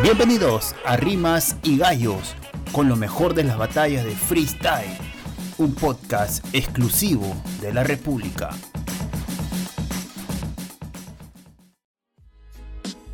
Bienvenidos a Rimas y Gallos, con lo mejor de las batallas de freestyle, un podcast exclusivo de la República.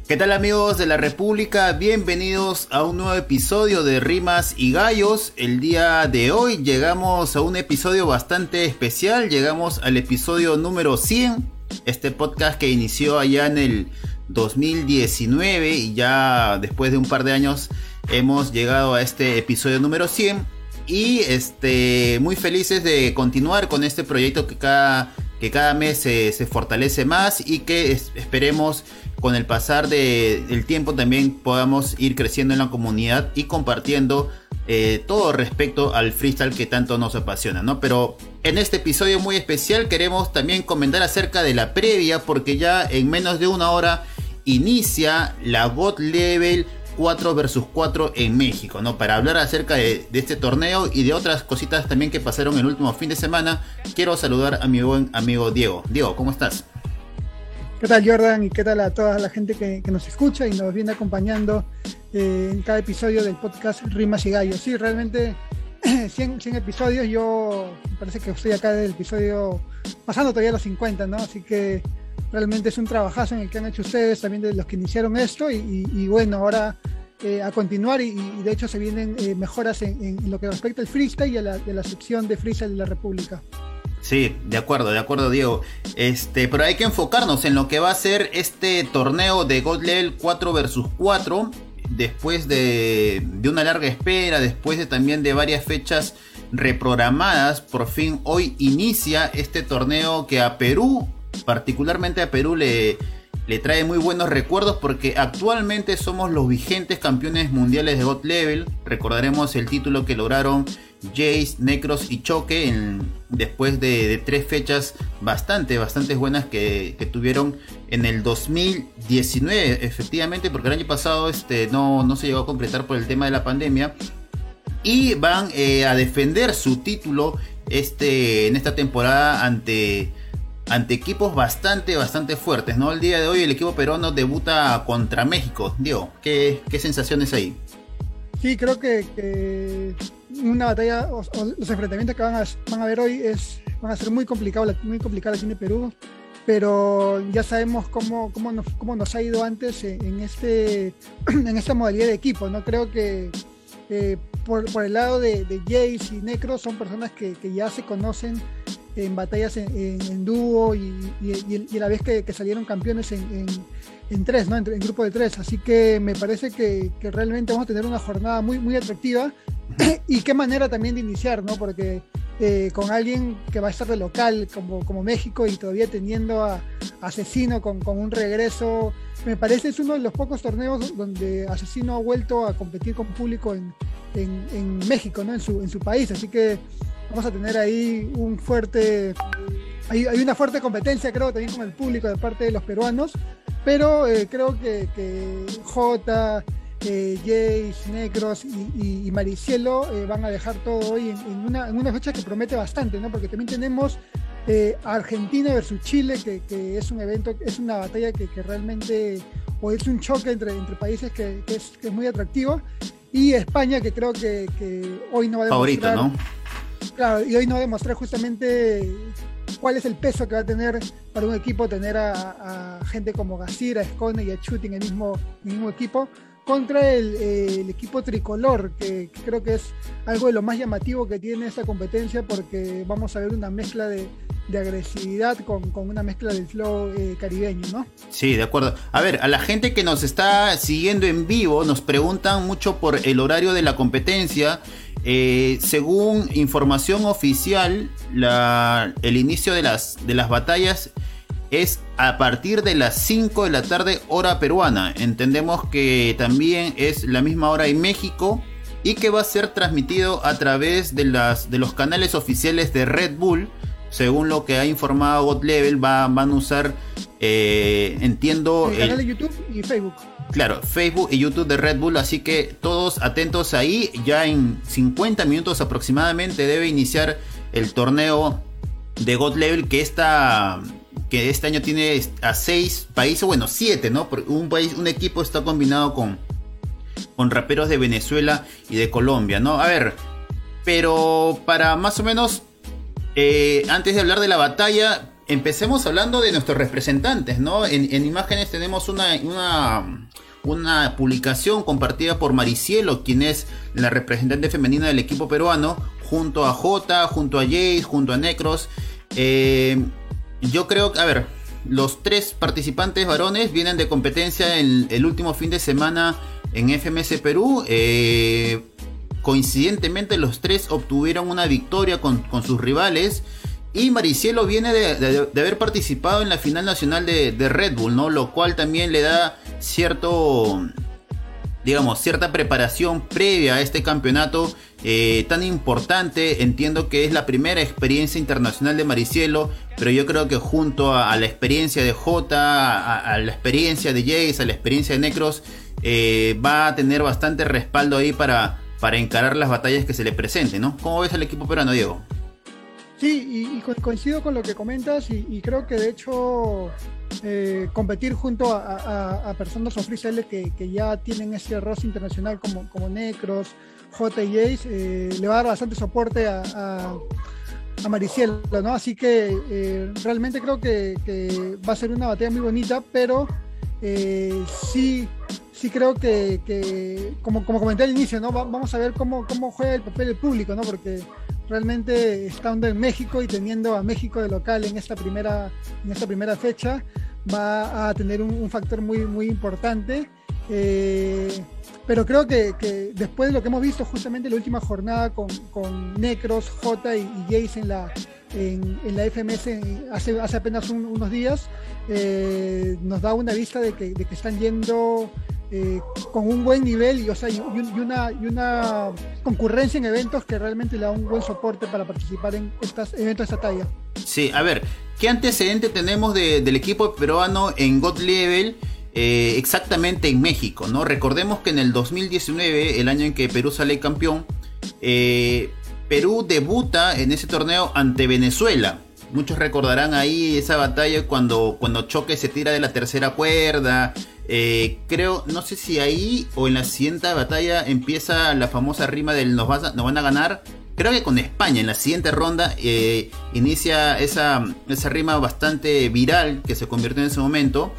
¿Qué tal amigos de la República? Bienvenidos a un nuevo episodio de Rimas y Gallos. El día de hoy llegamos a un episodio bastante especial, llegamos al episodio número 100, este podcast que inició allá en el 2019 y ya después de un par de años hemos llegado a este episodio número 100 y este, muy felices de continuar con este proyecto que cada, que cada mes se, fortalece más y que esperemos con el pasar del tiempo también podamos ir creciendo en la comunidad y compartiendo eh, todo respecto al freestyle que tanto nos apasiona, ¿no? Pero en este episodio muy especial queremos también comentar acerca de la previa porque ya en menos de una hora inicia la God Level 4 versus 4 en México, ¿no? Para hablar acerca de, este torneo y de otras cositas también que pasaron el último fin de semana, quiero saludar a mi buen amigo Diego. Diego, ¿cómo estás? ¿Qué tal Jordan y qué tal a toda la gente que, nos escucha y nos viene acompañando eh, en cada episodio del podcast Rimas y Gallos? Sí, realmente 100, 100, episodios, yo parece que estoy acá del episodio pasando todavía los 50, ¿no? Así que realmente es un trabajazo en el que han hecho ustedes, también de los que iniciaron esto y, bueno, ahora eh, a continuar y, de hecho se vienen eh, mejoras en, lo que respecta al freestyle y a la, sección de freestyle de la República. Sí, de acuerdo, de acuerdo, Diego. Este, pero hay que enfocarnos en lo que va a ser este torneo de God Level 4 vs 4. Después de, de una larga espera, después de también de varias fechas reprogramadas, por fin hoy inicia este torneo que a Perú, particularmente a Perú, le, le trae muy buenos recuerdos porque actualmente somos los vigentes campeones mundiales de God Level. Recordaremos el título que lograron Jace, Necros y Choque después de, tres fechas bastante, bastante buenas que, tuvieron en el 2019, efectivamente, porque el año pasado este, no, no se llegó a completar por el tema de la pandemia. Y van eh, a defender su título este, en esta temporada ante ante equipos bastante, bastante fuertes, ¿no? El día de hoy el equipo peruano debuta contra México. Diego, ¿qué, qué sensaciones hay? Sí, creo que, una batalla, los enfrentamientos que van a, van ver hoy es, van a ser muy complicados, muy complicados en Perú, pero ya sabemos cómo, cómo, nos, cómo nos ha ido antes en, este, en esta modalidad de equipo, ¿no? Creo que eh, por, por, el lado de, de Jace y Necro son personas que ya se conocen en batallas en, dúo y, y, a la vez que, salieron campeones en, en tres, ¿no? En, grupo de tres. Así que me parece que, que, realmente vamos a tener una jornada muy, muy atractiva. y qué manera también de iniciar, ¿no? Porque eh, con alguien que va a estar de local como, como México y todavía teniendo a, Asesino con, con, un regreso, me parece es uno de los pocos torneos donde Asesino ha vuelto a competir con público en, en, en México, ¿no? En su, en su país. Así que vamos a tener ahí un fuerte, hay, hay, una fuerte competencia creo también con el público de parte de los peruanos, pero eh, creo que, que J, eh, Jace, Negros y, Maricielo eh, van a dejar todo hoy en, una, en, una, fecha que promete bastante, ¿no? Porque también tenemos eh, Argentina versus Chile, que, que, es un evento, es una batalla que, que realmente, o es un choque entre, entre países que, es, es, muy atractivo, y España, que creo que, hoy no va a demostrar... Favorito, ¿no? Claro, y hoy no va a demostrar justamente cuál es el peso que va a tener para un equipo tener a, gente como Gasir, a Scone y a Chuti en el mismo, mismo equipo contra el, el equipo tricolor, que, creo que es algo de lo más llamativo que tiene esta competencia porque vamos a ver una mezcla de, de agresividad con, con, una mezcla del flow eh, caribeño, ¿no? Sí, de acuerdo. A ver, a la gente que nos está siguiendo en vivo nos preguntan mucho por el horario de la competencia. Eh, según información oficial, la, el inicio de las, de las batallas es a partir de las 5 de la tarde hora peruana. Entendemos que también es la misma hora en México y que va a ser transmitido a través de, las, de los canales oficiales de Red Bull. Según lo que ha informado God Level, van a usar, eh, entiendo... El canal de YouTube y Facebook. Claro, Facebook y YouTube de Red Bull, así que todos atentos ahí. Ya en 50 minutos aproximadamente debe iniciar el torneo de God Level que esta que este año tiene a seis países, bueno, siete, ¿no? Porque un país, un equipo está combinado con, con raperos de Venezuela y de Colombia, ¿no? A ver, pero para más o menos, eh, antes de hablar de la batalla, empecemos hablando de nuestros representantes, ¿no? En, imágenes tenemos una, una, publicación compartida por Maricielo, quien es la representante femenina del equipo peruano, junto a J, junto a Jace, junto a Necros. Eh, yo creo que, a ver, los tres participantes varones vienen de competencia el, el último fin de semana en FMS Perú. Eh, coincidentemente los tres obtuvieron una victoria con sus rivales. Y Maricielo viene de, haber participado en la final nacional de, Red Bull, ¿no? Lo cual también le da cierto, digamos, cierta preparación previa a este campeonato eh, tan importante. Entiendo que es la primera experiencia internacional de Maricielo, pero yo creo que junto a, la experiencia de J, a, la experiencia de Jace, a la experiencia de Necros, eh, va a tener bastante respaldo ahí para, para encarar las batallas que se le presenten, ¿no? ¿Cómo ves al equipo peruano, Diego? Sí, y, coincido con lo que comentas y, creo que de hecho eh, competir junto a, personas oficiales que, que, ya tienen ese rostro internacional como, como Necros, J y eh, le va a dar bastante soporte a, a, Maricielo, ¿no? Así que eh, realmente creo que, va a ser una batalla muy bonita, pero sí, sí creo que, como, como comenté al inicio, ¿no? vamos a ver cómo, cómo juega el papel del público, ¿no? Porque realmente estando en México y teniendo a México de local en esta primera, en esta primera fecha, va a tener un, factor muy, muy importante. Eh, pero creo que, después de lo que hemos visto justamente en la última jornada con, con Necros, J y, Jace en la, en, la FMS hace, hace apenas unos días, eh, nos da una vista de que, de que están yendo eh, con un buen nivel y, o sea, y, una, y una concurrencia en eventos que realmente le da un buen soporte para participar en estos eventos de esta talla. Sí, a ver, ¿qué antecedente tenemos del equipo peruano en God Level? Eh, exactamente en México, ¿no? Recordemos que en el 2019, el año en que Perú sale campeón, eh, Perú debuta en ese torneo ante Venezuela. Muchos recordarán ahí esa batalla cuando, cuando Choque se tira de la tercera cuerda, eh, creo, no sé si ahí o en la siguiente batalla empieza la famosa rima del nos, van a ganar. Creo que con España en la siguiente ronda eh, inicia esa, esa rima bastante viral que se convirtió en ese momento.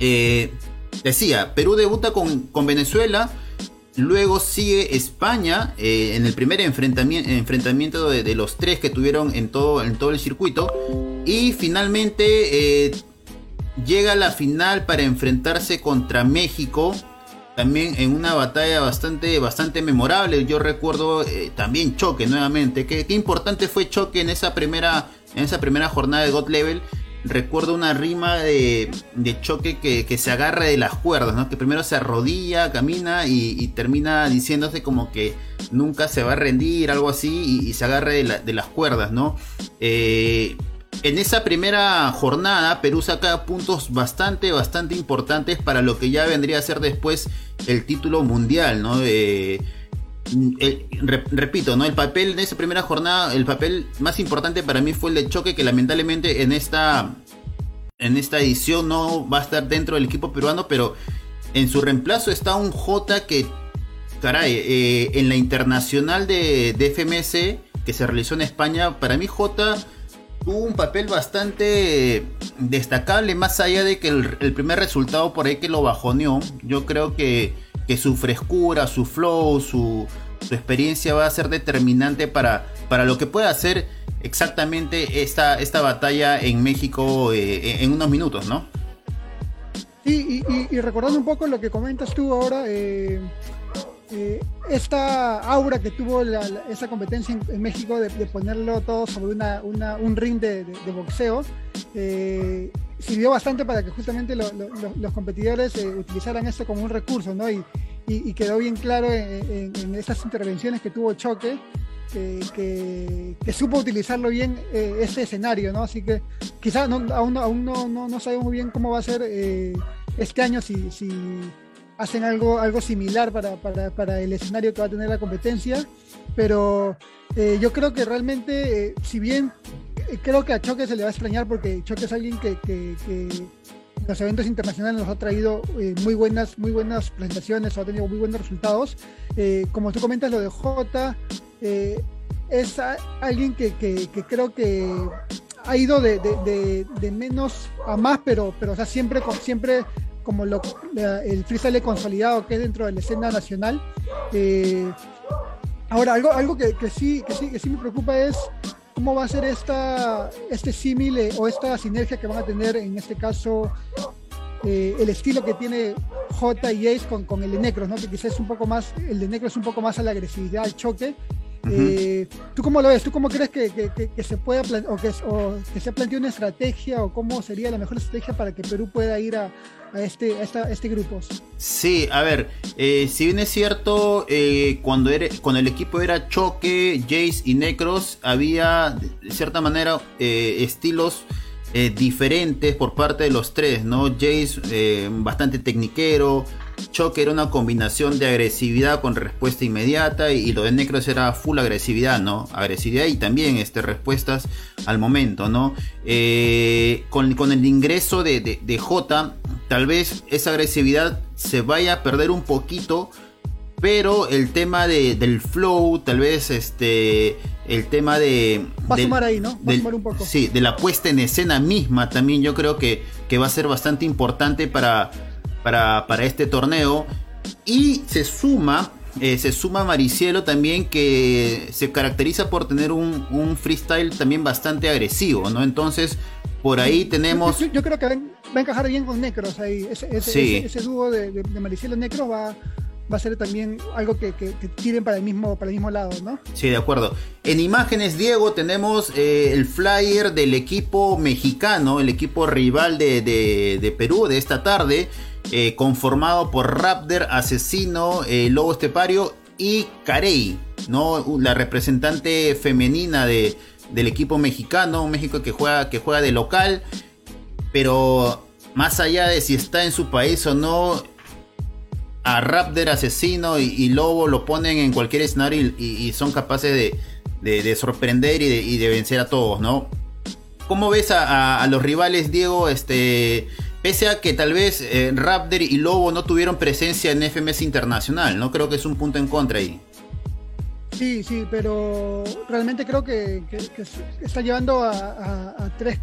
Eh, decía, Perú debuta con, Venezuela. Luego sigue España en el primer enfrentamiento, de, los tres que tuvieron en todo, el circuito. Y finalmente llega a la final para enfrentarse contra México. También en una batalla bastante, bastante memorable. Yo recuerdo eh, también Choque nuevamente. Qué, importante fue Choque en esa primera, en esa primera jornada de God Level. Recuerdo una rima de, choque que, se agarra de las cuerdas, ¿no? Que primero se arrodilla, camina y, termina diciéndose como que nunca se va a rendir, algo así, y, se agarra de, las cuerdas, ¿no? Eh, en esa primera jornada, Perú saca puntos bastante, bastante importantes para lo que ya vendría a ser después el título mundial, ¿no? Repito, ¿no? El papel de esa primera jornada, el papel más importante para mí fue el de choque que lamentablemente en esta, en esta edición no va a estar dentro del equipo peruano, pero en su reemplazo está un J que, caray, eh, en la internacional de, de FMS que se realizó en España, para mí J tuvo un papel bastante destacable, más allá de que el, primer resultado por ahí que lo bajoneó. Yo creo que, su frescura, su flow, su, experiencia va a ser determinante para, para lo que pueda hacer exactamente esta, esta batalla en México eh, en unos minutos, ¿no? Sí, y, recordando un poco lo que comentas tú ahora, eh, eh, esta aura que tuvo esa competencia en, México de, ponerlo todo sobre un ring de, boxeo eh, sirvió bastante para que justamente los competidores eh, utilizaran esto como un recurso, ¿no? Y, quedó bien claro en, estas intervenciones que tuvo Choque, que, supo utilizarlo bien este escenario, ¿no? Así que quizás aún, aún no, no, sabemos muy bien cómo va a ser este año si, si hacen algo, algo similar para, el escenario que va a tener la competencia, pero eh, yo creo que realmente, eh, si bien eh, creo que a Choque se le va a extrañar porque Choque es alguien que, los eventos internacionales nos ha traído eh, muy buenas, muy buenas presentaciones, ha tenido muy buenos resultados. Eh, como tú comentas, lo de J es alguien que, creo que ha ido de, menos a más, pero, pero o sea, siempre, siempre como lo, el freestyle consolidado que es dentro de la escena nacional. ahora, algo, algo que, sí, que, sí, que sí me preocupa es cómo va a ser esta, este símil o esta sinergia que van a tener en este caso eh, el estilo que tiene J y Ace con, con el de Necros, ¿no? que quizás es un poco más, el de Necros es un poco más a la agresividad, al choque. Eh, ¿Tú cómo lo ves? ¿Tú cómo crees que, que, se pueda o que, o que se plantea una estrategia o cómo sería la mejor estrategia para que Perú pueda ir a, a este, a este grupo. Sí, a ver, eh, si bien es cierto, eh, cuando, era, cuando el equipo era Choque, Jace y Necros, había de cierta manera estilos diferentes por parte de los tres, ¿no? Jace bastante tecniquero, Choque era una combinación de agresividad con respuesta inmediata y, lo de Necros era full agresividad, ¿no? Agresividad y también este, respuestas al momento, ¿no? con, el ingreso de, de, de J tal vez esa agresividad se vaya a perder un poquito. Pero el tema de, del flow, tal vez este. El tema de. Va a sumar ahí, ¿no? Va a sumar un poco. Sí, de la puesta en escena misma también yo creo que, que va a ser bastante importante para, para, para este torneo. Y se suma eh, se suma Maricielo también que se caracteriza por tener un, un, freestyle también bastante agresivo, ¿no? Entonces, por ahí tenemos... Yo, creo que va a encajar bien con Necros ahí. Ese, dúo de, de, Maricielo Necros va, va a ser también algo que, que, tiren para el mismo para el mismo lado, ¿no? Sí, de acuerdo. En imágenes, Diego, tenemos eh, el flyer del equipo mexicano, el equipo rival de, de Perú de esta tarde, eh, conformado por Raptor, Asesino, eh, Lobo Estepario y Carey, ¿no? La representante femenina de del equipo mexicano, un México que juega, que juega de local, pero más allá de si está en su país o no, a Raptor, Asesino y, Lobo lo ponen en cualquier escenario y, son capaces de, sorprender y de, vencer a todos, ¿no? ¿Cómo ves a, los rivales, Diego? Este, pese a que tal vez eh, Raptor y Lobo no tuvieron presencia en FMS Internacional, ¿no? Creo que es un punto en contra ahí. Sí, sí, pero realmente creo que, está llevando a, tres,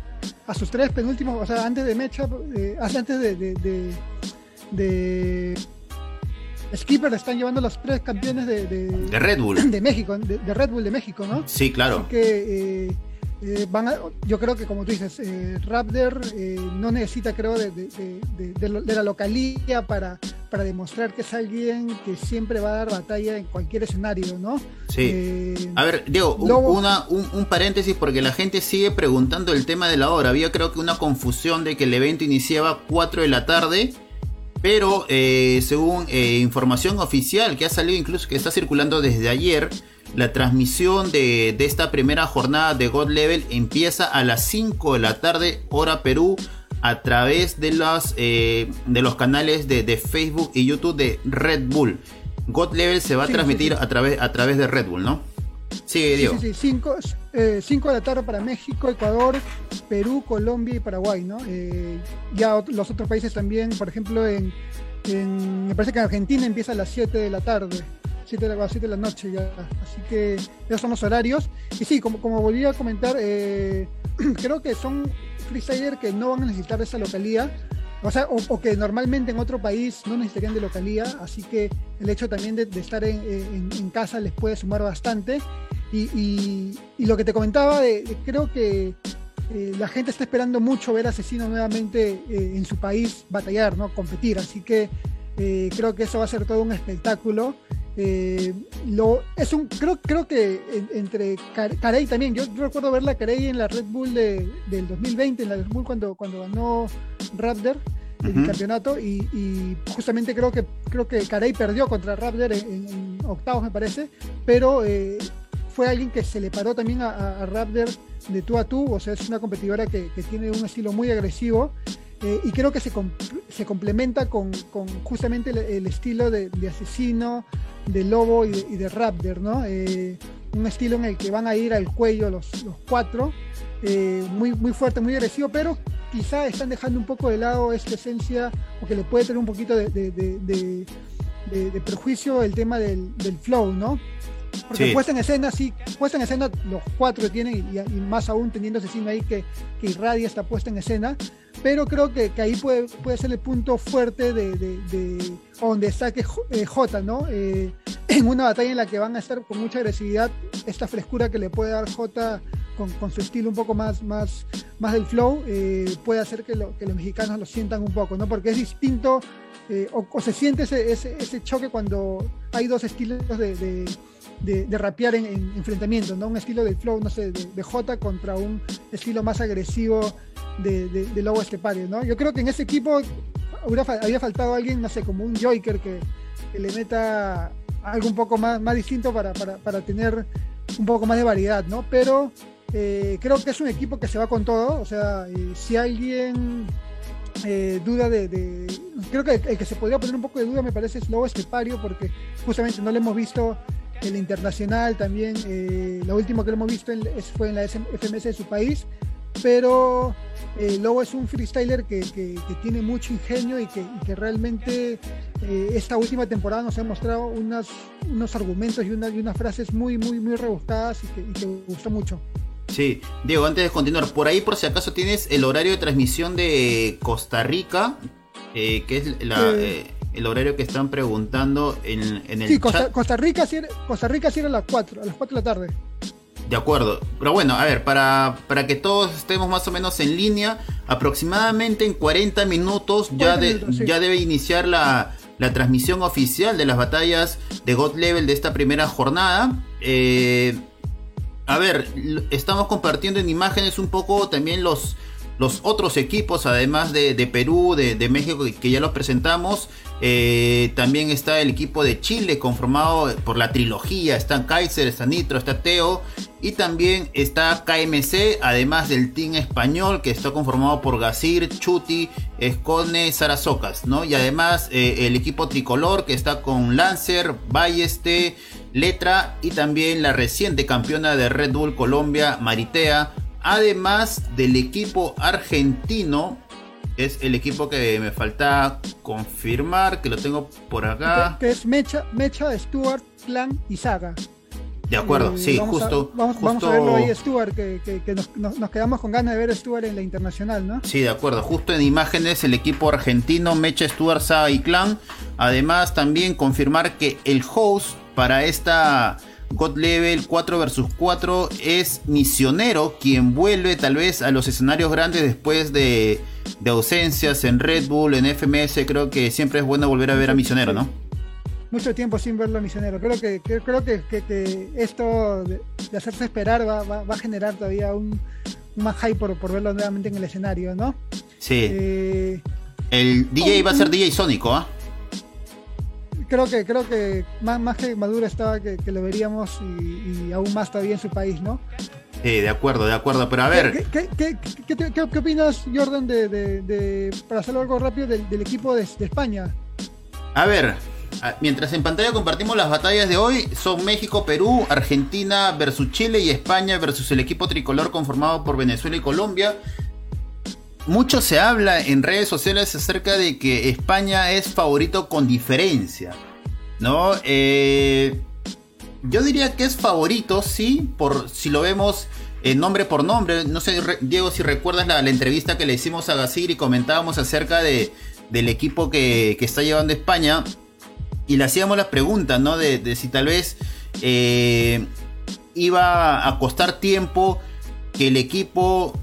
a sus tres penúltimos, o sea, antes de Mecha, eh, antes de, de, Skipper están llevando los tres campeones de, de, Red Bull. De México, de, Red Bull de México, ¿no? Sí, claro. Así que eh, eh, van yo creo que como tú dices, Raptor no necesita, creo, de, la localía para, para demostrar que es alguien que siempre va a dar batalla en cualquier escenario, ¿no? Sí. Eh, a ver, Diego, una, un, paréntesis porque la gente sigue preguntando el tema de la hora. Había creo que una confusión de que el evento iniciaba 4 de la tarde. Pero eh, según eh, información oficial que ha salido incluso que está circulando desde ayer, la transmisión de, de, esta primera jornada de God Level empieza a las 5 de la tarde, hora Perú, a través de los, eh, de los canales de, Facebook y YouTube de Red Bull. God Level se va a transmitir A, través, a través de Red Bull, ¿no? Sí, Diego. Sí, sí, 5 eh, de la tarde para México, Ecuador, Perú, Colombia y Paraguay, ¿no? Eh, ya los otros países también, por ejemplo, en, me parece que en Argentina empieza a las 7 de la tarde. 7 de la, 7 de la noche ya. Así que esos son los horarios. Y sí, como, como volví a comentar, creo que son freestyler que no van a necesitar esa localía, o sea, o, que normalmente en otro país no necesitarían de localía, así que el hecho también de, estar en, casa les puede sumar bastante. Y, lo que te comentaba, creo que eh, la gente está esperando mucho ver a Asesino nuevamente eh, en su país batallar, ¿no? competir, así que eh, creo que eso va a ser todo un espectáculo. Eh, lo, es un, creo, creo que entre Carey también, yo, recuerdo ver la Carey en la Red Bull de, del 2020, en la Red Bull cuando, cuando ganó Raptor el campeonato y, justamente creo que creo que Carey perdió contra Raptor en, octavos me parece, pero eh, fue alguien que se le paró también a, Raptor de tú a tú, o sea, es una competidora que, que tiene un estilo muy agresivo eh, y creo que se, se complementa con, con justamente el, estilo de, asesino, de lobo y de, raptor, ¿no? Eh, un estilo en el que van a ir al cuello los, los cuatro, eh, muy, muy fuerte, muy agresivo, pero quizá están dejando un poco de lado esta esencia, o que le puede tener un poquito de, de, prejuicio el tema del, flow, ¿no? Porque puesta en escena, sí, puesta en escena los cuatro tienen, y, más aún teniendo ese cine ahí que, que irradia esta puesta en escena, pero creo que, que ahí puede, puede ser el punto fuerte de, de, donde saque eh, J, ¿no? Eh, en una batalla en la que van a estar con mucha agresividad, esta frescura que le puede dar J con, con su estilo un poco más, más, más del flow, eh, puede hacer que, lo, que, los mexicanos lo sientan un poco, ¿no? Porque es distinto, o, se siente ese, choque cuando hay dos estilos de de, de rapear en, enfrentamientos, ¿no? Un estilo del flow, no sé, de, de J contra un estilo más agresivo de, de, Lobo Estepario, ¿no? Yo creo que en ese equipo había faltado alguien, no sé, como un Joker que, le meta algo un poco más, más distinto para, para, para tener un poco más de variedad, ¿no? Pero eh, creo que es un equipo que se va con todo, o sea, eh, si alguien eh, duda de, Creo que el que se podría poner un poco de duda me parece es Lobo Estepario, porque justamente no lo hemos visto el internacional también, eh, lo último que lo hemos visto fue en la FMS de su país, pero eh, Lobo es un freestyler que, tiene mucho ingenio y que, realmente eh, esta última temporada nos ha mostrado unas, unos argumentos y, y unas frases muy, muy, muy rebuscadas y que, me gustó mucho. Sí, Diego, antes de continuar, por ahí por si acaso tienes el horario de transmisión de Costa Rica, que es la, el horario que están preguntando en, en el sí, Costa, Costa Rica Costa Rica sí a las 4, a las 4 de la tarde. De acuerdo. Pero bueno, a ver, para, para que todos estemos más o menos en línea, aproximadamente en 40 minutos ya, ya debe iniciar la, la, transmisión oficial de las batallas de God Level de esta primera jornada. Eh, a ver, estamos compartiendo en imágenes un poco también los, los otros equipos, además de, Perú, de, México, que ya los presentamos. Eh, también está el equipo de Chile, conformado por la trilogía. Están Kaiser, está Nitro, está Teo. Y también está KMC, además del team español, que está conformado por Gasir, Chuti, Escone, Sarasocas, ¿no? Y además eh, el equipo tricolor, que está con Lancer, Balleste, Letra y también la reciente campeona de Red Bull Colombia, Maritea Además del equipo argentino, es el equipo que me falta confirmar, que lo tengo por acá. Que, es Mecha, Mecha, Stuart, Clan y Saga. De acuerdo, eh, sí, justo, vamos, a verlo ahí, Stuart, que, nos, quedamos con ganas de ver a Stuart en la internacional, ¿no? Sí, de acuerdo. Justo en imágenes, el equipo argentino, Mecha, Stuart, Saga y Clan. Además, también confirmar que el host para esta God Level 4 vs 4 es Misionero quien vuelve tal vez a los escenarios grandes después de, ausencias en Red Bull, en FMS. Creo que siempre es bueno volver a ver a Misionero, ¿no? Mucho tiempo sin verlo a Misionero. Creo que, creo que, esto de, hacerse esperar va, a generar todavía un, más hype por, verlo nuevamente en el escenario, ¿no? Sí. Eh, el DJ va a ser DJ Sónico, ¿ah? Creo que creo que más, más que Maduro estaba que, lo veríamos y, aún más todavía en su país, ¿no? Sí, de acuerdo, de acuerdo, pero a ver. ¿Qué, qué, opinas, Jordan, de, para hacerlo algo rápido, del, equipo de, España? A ver, mientras en pantalla compartimos las batallas de hoy, son México, Perú, Argentina versus Chile y España versus el equipo tricolor conformado por Venezuela y Colombia mucho se habla en redes sociales acerca de que España es favorito con diferencia, ¿no? Eh, yo diría que es favorito, sí, por si lo vemos eh, nombre por nombre. No sé, Diego, si recuerdas la, entrevista que le hicimos a Gasir y comentábamos acerca de, del equipo que, está llevando España y le hacíamos la pregunta, ¿no? De, si tal vez eh, iba a costar tiempo que el equipo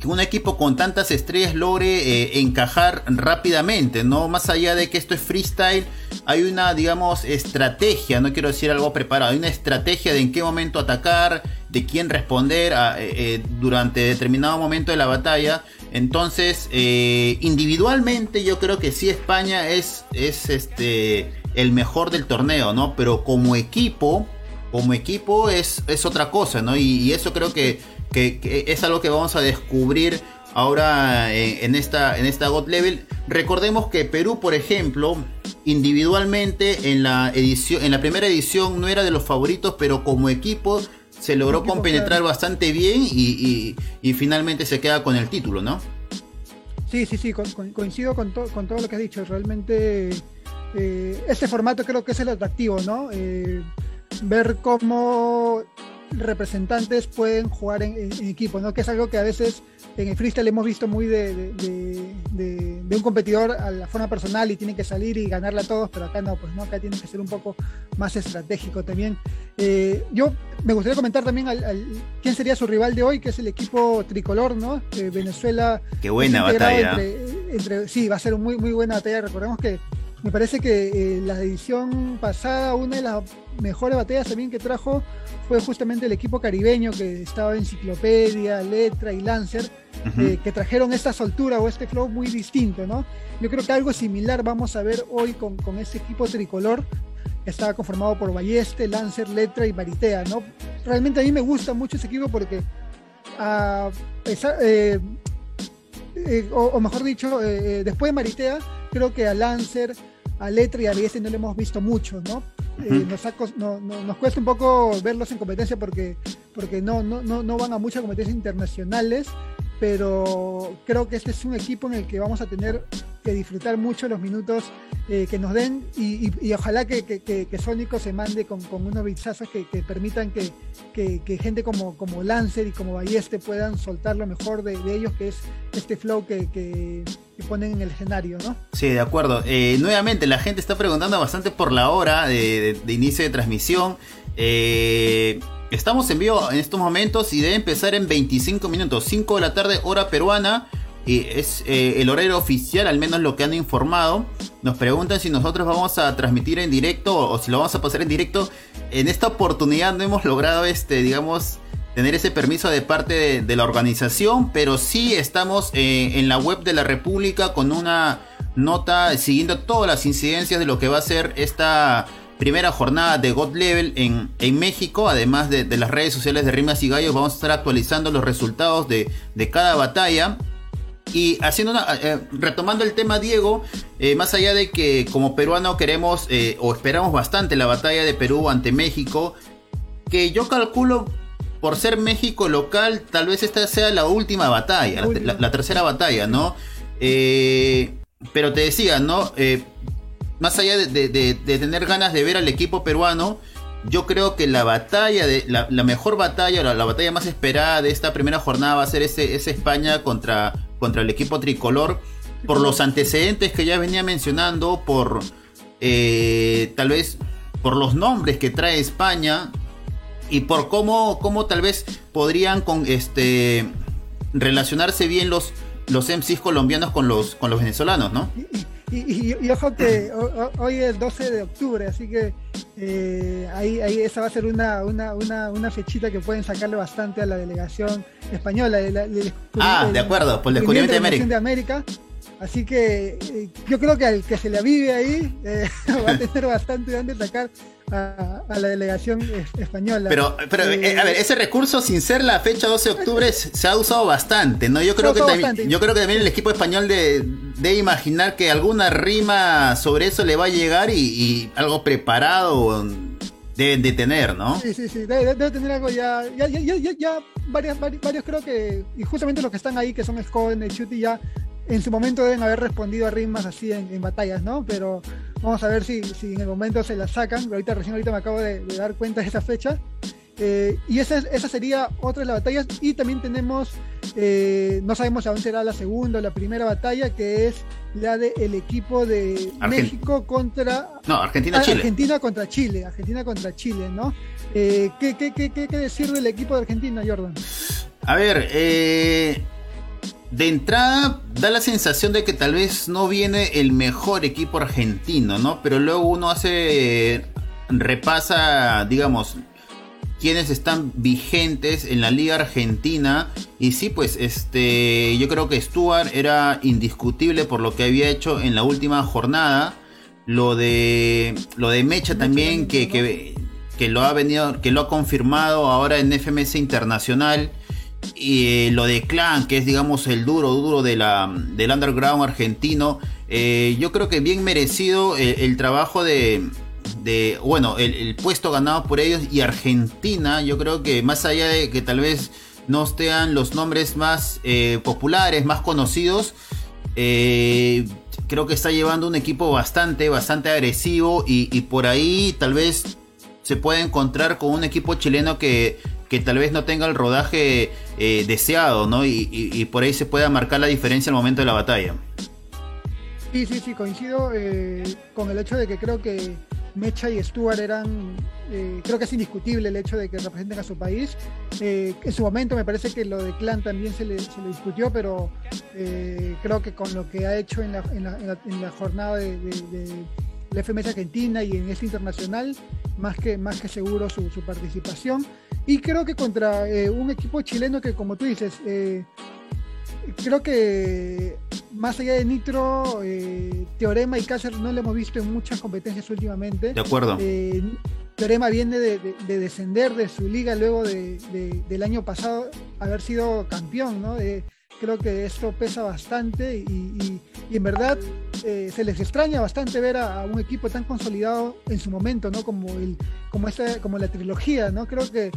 que un equipo con tantas estrellas logre eh, encajar rápidamente, ¿no? Más allá de que esto es freestyle, hay una, digamos, estrategia, no quiero decir algo preparado, hay una estrategia de en qué momento atacar, de quién responder eh, eh, durante determinado momento de la batalla. Entonces, individualmente yo creo que sí España es, es este, el mejor del torneo, ¿no? Pero como equipo, como equipo es, es otra cosa, ¿no? y eso creo que que, es algo que vamos a descubrir ahora en, esta, en esta God Level. Recordemos que Perú, por ejemplo, individualmente en la edición, en la primera edición no era de los favoritos, pero como equipo se logró compenetrar bastante bien y, finalmente se queda con el título, ¿no? Sí, sí, sí, coincido con, con, todo lo que has dicho. Realmente eh, este formato creo que es el atractivo, ¿no? Eh, ver cómo representantes pueden jugar en, equipo, ¿no? Que es algo que a veces en el freestyle hemos visto muy de, un competidor a la forma personal y tiene que salir y ganarle a todos, pero acá no, pues no, acá tiene que ser un poco más estratégico también. Eh, yo me gustaría comentar también al, quién sería su rival de hoy, que es el equipo tricolor, ¿no? Venezuela. Qué buena batalla. sí, va a ser muy, muy buena batalla. Recordemos que me parece que eh, la edición pasada, una de las mejores batallas también que trajo fue justamente el equipo caribeño que estaba Enciclopedia, Letra y Lancer, eh, que trajeron esta soltura o este flow muy distinto, ¿no? Yo creo que algo similar vamos a ver hoy con, con este equipo tricolor, que estaba conformado por Balleste, Lancer, Letra y Maritea, ¿no? Realmente a mí me gusta mucho ese equipo porque, a eh, o, mejor dicho, después de Maritea, creo que a Lancer, a Letra y a Balleste no le hemos visto mucho, ¿no? Eh, nos, cuesta un poco verlos en competencia porque, porque no, no, no, van a muchas competencias internacionales, pero creo que este es un equipo en el que vamos a tener que disfrutar mucho los minutos eh, que nos den y, ojalá que, que, Sónico se mande con, unos bichazos que, permitan que, gente como, como Lancer y como Balleste puedan soltar lo mejor de, ellos, que es este flow que, ponen en el escenario, ¿no? Sí, de acuerdo. Eh, nuevamente, la gente está preguntando bastante por la hora de, inicio de transmisión. Eh, estamos en vivo en estos momentos y debe empezar en 25 minutos, 5 de la tarde, hora peruana es eh, el horario oficial, al menos lo que han informado. Nos preguntan si nosotros vamos a transmitir en directo o, si lo vamos a pasar en directo. En esta oportunidad no hemos logrado, este, digamos, tener ese permiso de parte de, la organización, pero sí estamos eh, en la web de la República con una nota siguiendo todas las incidencias de lo que va a ser esta primera jornada de God Level en, en México, además de, las redes sociales de Rimas y Gallos, vamos a estar actualizando los resultados de, de cada batalla. Y haciendo una, eh, retomando el tema, Diego, eh, más allá de que como peruano queremos eh, o esperamos bastante la batalla de Perú ante México, que yo calculo por ser México local, tal vez esta sea la última batalla, la, tercera batalla, ¿no? pero te decía, ¿no? más allá de, tener ganas de ver al equipo peruano, yo creo que la batalla, de, la, mejor batalla, la, la, batalla más esperada de esta primera jornada va a ser ese, España contra contra el equipo tricolor por los antecedentes que ya venía mencionando, por eh, tal vez por los nombres que trae España y por cómo, cómo tal vez podrían con este relacionarse bien los, los MCs colombianos con los, con los venezolanos, ¿no? Y, ojo que hoy es 12 de octubre, así que eh, ahí, ahí esa va a ser una, una, una, fechita que pueden sacarle bastante a la delegación española. ah, de acuerdo, por el descubrimiento de América. Así que eh, yo creo que al que se le avive ahí eh, va a tener bastante donde atacar a, la delegación española. Pero, pero eh, a ver, ese recurso, sin ser la fecha 12 de octubre, se ha usado bastante, ¿no? Yo creo, que también, yo creo que también el equipo español de, de imaginar que alguna rima sobre eso le va a llegar y, algo preparado deben de tener, ¿no? Sí, sí, sí, debe, tener algo ya, ya, ya, ya, ya varios, varios, creo que, y justamente los que están ahí, que son Scoden, Chuti, ya en su momento deben haber respondido a rimas así en, batallas, ¿no? Pero vamos a ver si, si, en el momento se las sacan. Ahorita recién ahorita me acabo de, dar cuenta de esa fecha. Eh, y esa, esa sería otra de las batallas. Y también tenemos, eh, no sabemos aún será la segunda o la primera batalla, que es la del equipo de México contra... No, Argentina-Chile. Ah, Argentina contra Chile, Argentina contra Chile, ¿no? Eh, ¿qué, qué, qué, ¿Qué decir del equipo de Argentina, Jordan? A ver, eh de entrada da la sensación de que tal vez no viene el mejor equipo argentino, ¿no? Pero luego uno hace, repasa, digamos, quienes están vigentes en la liga argentina y sí, pues este, yo creo que Stuart era indiscutible por lo que había hecho en la última jornada. Lo de lo de Mecha también que, que, que lo ha venido, que lo ha confirmado ahora en FMS Internacional y eh, lo de Clan, que es digamos el duro, duro de la, del underground argentino, eh, yo creo que bien merecido eh, el, trabajo de, de bueno, el, puesto ganado por ellos y Argentina, yo creo que más allá de que tal vez no estén los nombres más populares, más conocidos, creo que está llevando un equipo bastante, bastante agresivo y, por ahí tal vez se puede encontrar con un equipo chileno que, que tal vez no tenga el rodaje eh, deseado, ¿no? Y, por ahí se pueda marcar la diferencia al momento de la batalla. Sí, sí, sí, coincido eh, con el hecho de que creo que Mecha y Stuart eran, eh, creo que es indiscutible el hecho de que representen a su país. En su momento me parece que lo de Clan también se le, discutió, pero creo que con lo que ha hecho en la, jornada de, la FMS Argentina y en este internacional, más que, más que seguro su, su participación. Y creo que contra un equipo chileno que, como tú dices, creo que más allá de Nitro, eh, Teorema y Cáceres no lo hemos visto en muchas competencias últimamente. De acuerdo. Eh, Teorema viene de, descender de su liga luego del año pasado haber sido campeón, ¿no? Creo que esto pesa bastante y, en verdad eh, se les extraña bastante ver a, un equipo tan consolidado en su momento, ¿no? Como, el, como, esta, como la trilogía, ¿no? Creo que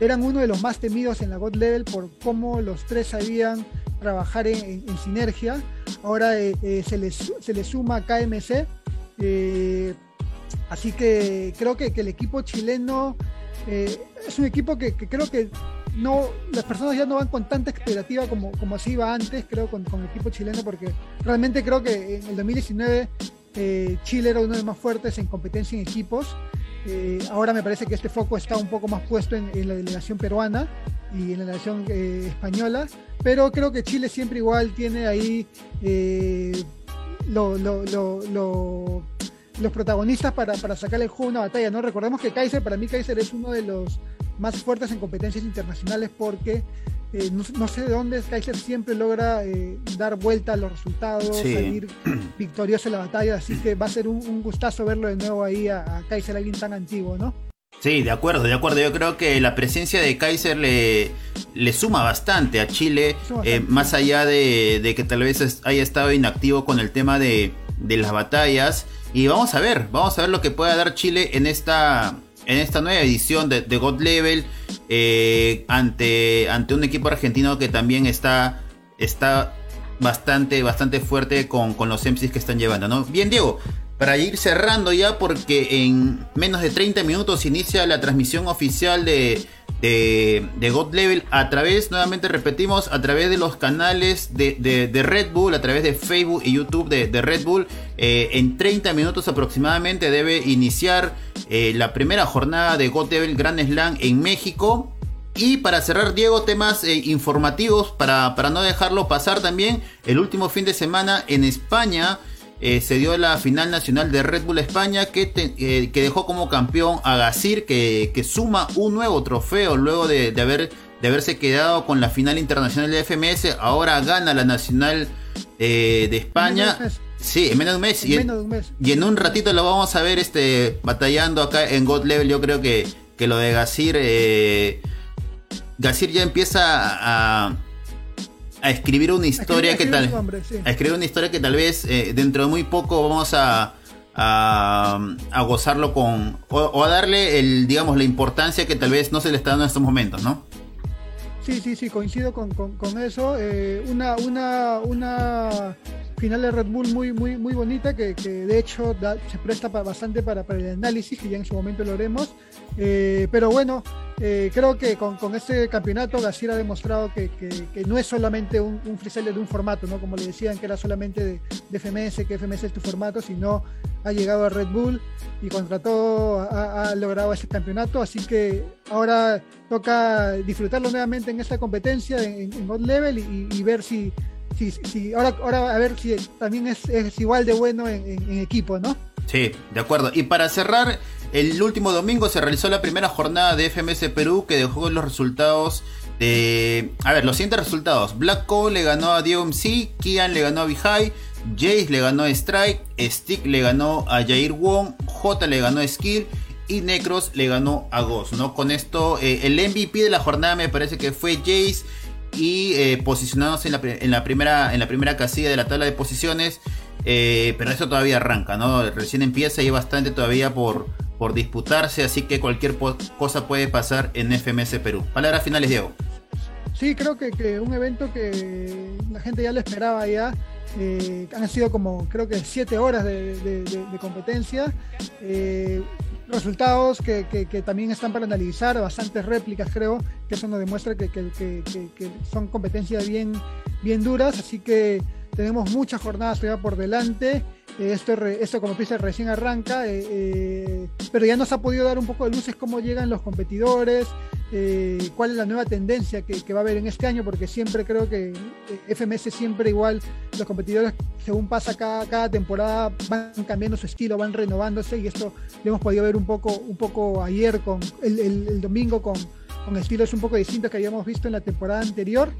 eran uno de los más temidos en la God Level por cómo los tres sabían trabajar en, sinergia. Ahora eh, eh, se, les, se les suma KMC. así que creo que, el equipo chileno es un equipo que creo que no, las personas ya no van con tanta expectativa como, como así iba antes, creo, con, con el equipo chileno, porque realmente creo que en el 2019 eh, Chile era uno de los más fuertes en competencia en equipos. Eh, ahora me parece que este foco está un poco más puesto en, la delegación peruana y en la delegación eh, española, pero creo que Chile siempre igual tiene ahí los protagonistas para, para sacarle el juego una batalla. ¿no? Recordemos que Kaiser, para mí Kaiser es uno de los más fuertes en competencias internacionales porque eh, no, sé de dónde Kaiser siempre logra eh, dar vuelta a los resultados, salir victorioso en la batalla, así que va a ser un, gustazo verlo de nuevo ahí a, Kaiser, alguien tan antiguo, ¿no? Sí, de acuerdo, de acuerdo. Yo creo que la presencia de Kaiser le, le suma bastante a Chile, eh, más allá de, de, que tal vez haya estado inactivo con el tema de, de las batallas. Y vamos a ver, vamos a ver lo que pueda dar Chile en esta en esta nueva edición de, God Level eh, ante, ante un equipo argentino que también está, está bastante, bastante fuerte con, con los MCs que están llevando. Bien, Diego, para ir cerrando ya, porque en menos de 30 minutos inicia la transmisión oficial de, de, God Level a través, nuevamente repetimos, a través de los canales de, Red Bull, a través de Facebook y YouTube de, Red Bull. Eh, en 30 minutos aproximadamente debe iniciar eh, la primera jornada de God Grand Slam en México. Y para cerrar, Diego, temas eh, informativos para, para no dejarlo pasar también. El último fin de semana en España eh, se dio la final nacional de Red Bull España que, que dejó como campeón a Gasir que, suma un nuevo trofeo luego de, haber, de haberse quedado con la final internacional de FMS. Ahora gana la nacional de España. Sí, en menos de un mes. y, en, un ratito lo vamos a ver este batallando acá en God Level. Yo creo que, que lo de Gasir. Gasir ya empieza a a escribir una historia que tal a escribir una historia que tal vez eh, dentro de muy poco vamos a, a, gozarlo con o, a darle el digamos la importancia que tal vez no se le está dando en estos momentos no sí sí sí coincido con, eso eh, una una una final de Red Bull muy muy muy bonita que, de hecho se presta bastante para, para, el análisis que ya en su momento lo haremos eh, pero bueno eh, creo que con, con, este campeonato Gasir ha demostrado que, que, no es solamente un, un de un formato, ¿no? Como le decían que era solamente de, de, FMS, que FMS es tu formato, sino ha llegado a Red Bull y contra todo ha, logrado ese campeonato, así que ahora toca disfrutarlo nuevamente en esta competencia en, en Level y, ver si, si, si, ahora, ahora a ver si también es, igual de bueno en, equipo, ¿no? Sí, de acuerdo. Y para cerrar, el último domingo se realizó la primera jornada de FMS Perú que dejó los resultados de... A ver, los siguientes resultados. Black Cole le ganó a Diego Kian le ganó a Vijay, Jace le ganó a Strike, Stick le ganó a Jair Wong, J le ganó a Skill y Necros le ganó a Ghost, ¿no? Con esto, eh, el MVP de la jornada me parece que fue Jace y eh, posicionándose en la, en la, primera, en la primera casilla de la tabla de posiciones. Eh, pero eso todavía arranca, ¿no? Recién empieza y hay bastante todavía por, por disputarse, así que cualquier cosa puede pasar en FMS Perú. Palabras finales, Diego. Sí, creo que, un evento que la gente ya lo esperaba ya. Eh, han sido como creo que siete horas de, competencia. Eh, resultados que, también están para analizar, bastantes réplicas creo, que eso nos demuestra que, son competencias bien, bien duras, así que tenemos muchas jornadas por delante. Eh, esto, esto, como dice, recién arranca, pero ya nos ha podido dar un poco de luces cómo llegan los competidores, eh, cuál es la nueva tendencia que, va a haber en este año, porque siempre creo que eh, FMS siempre igual, los competidores según pasa cada, cada temporada van cambiando su estilo, van renovándose y esto lo hemos podido ver un poco, un poco ayer, con el, domingo con, con, estilos un poco distintos que habíamos visto en la temporada anterior.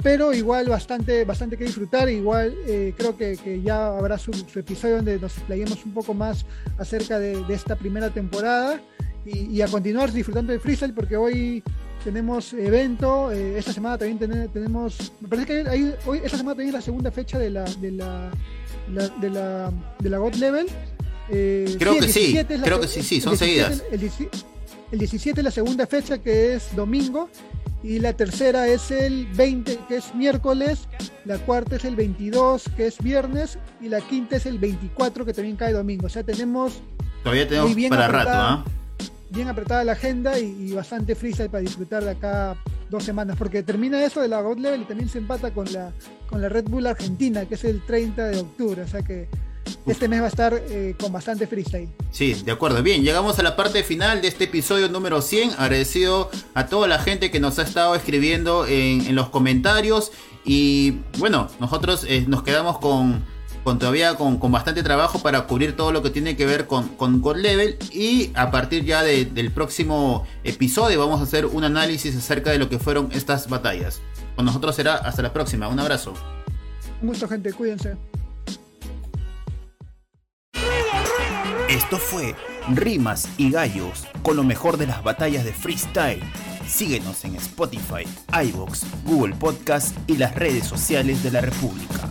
Pero igual bastante, bastante que disfrutar, igual eh, creo que, ya habrá su, episodio donde nos explayemos un poco más acerca de, de esta primera temporada y, a continuar disfrutando de freestyle porque hoy tenemos evento, eh, esta semana también tenemos, me parece que hay, hoy, esta semana también es la segunda fecha de la, de la, de la, de la God Level. Eh, creo que sí, creo que sí, sí, son seguidas. El, 17 es la segunda fecha que es domingo y la tercera es el 20 que es miércoles, la cuarta es el 22 que es viernes y la quinta es el 24 que también cae domingo. O sea, tenemos... Todavía tenemos para rato, ¿ah? Bien apretada la agenda y, bastante freestyle para disfrutar de acá dos semanas, porque termina eso de la God Level y también se empata con la, con la Red Bull Argentina, que es el 30 de octubre, o sea que este mes va a estar eh, con bastante freestyle. Sí, de acuerdo. Bien, llegamos a la parte final de este episodio número 100. Agradecido a toda la gente que nos ha estado escribiendo en, los comentarios. Y bueno, nosotros eh, nos quedamos con con todavía con, bastante trabajo para cubrir todo lo que tiene que ver con, con God Level y a partir ya del próximo episodio vamos a hacer un análisis acerca de lo que fueron estas batallas. Con nosotros será hasta la próxima, un abrazo. Mucha gente, cuídense. Esto fue Rimas y Gallos con lo mejor de las batallas de freestyle. Síguenos en Spotify, iBox, Google Podcast y las redes sociales de la República.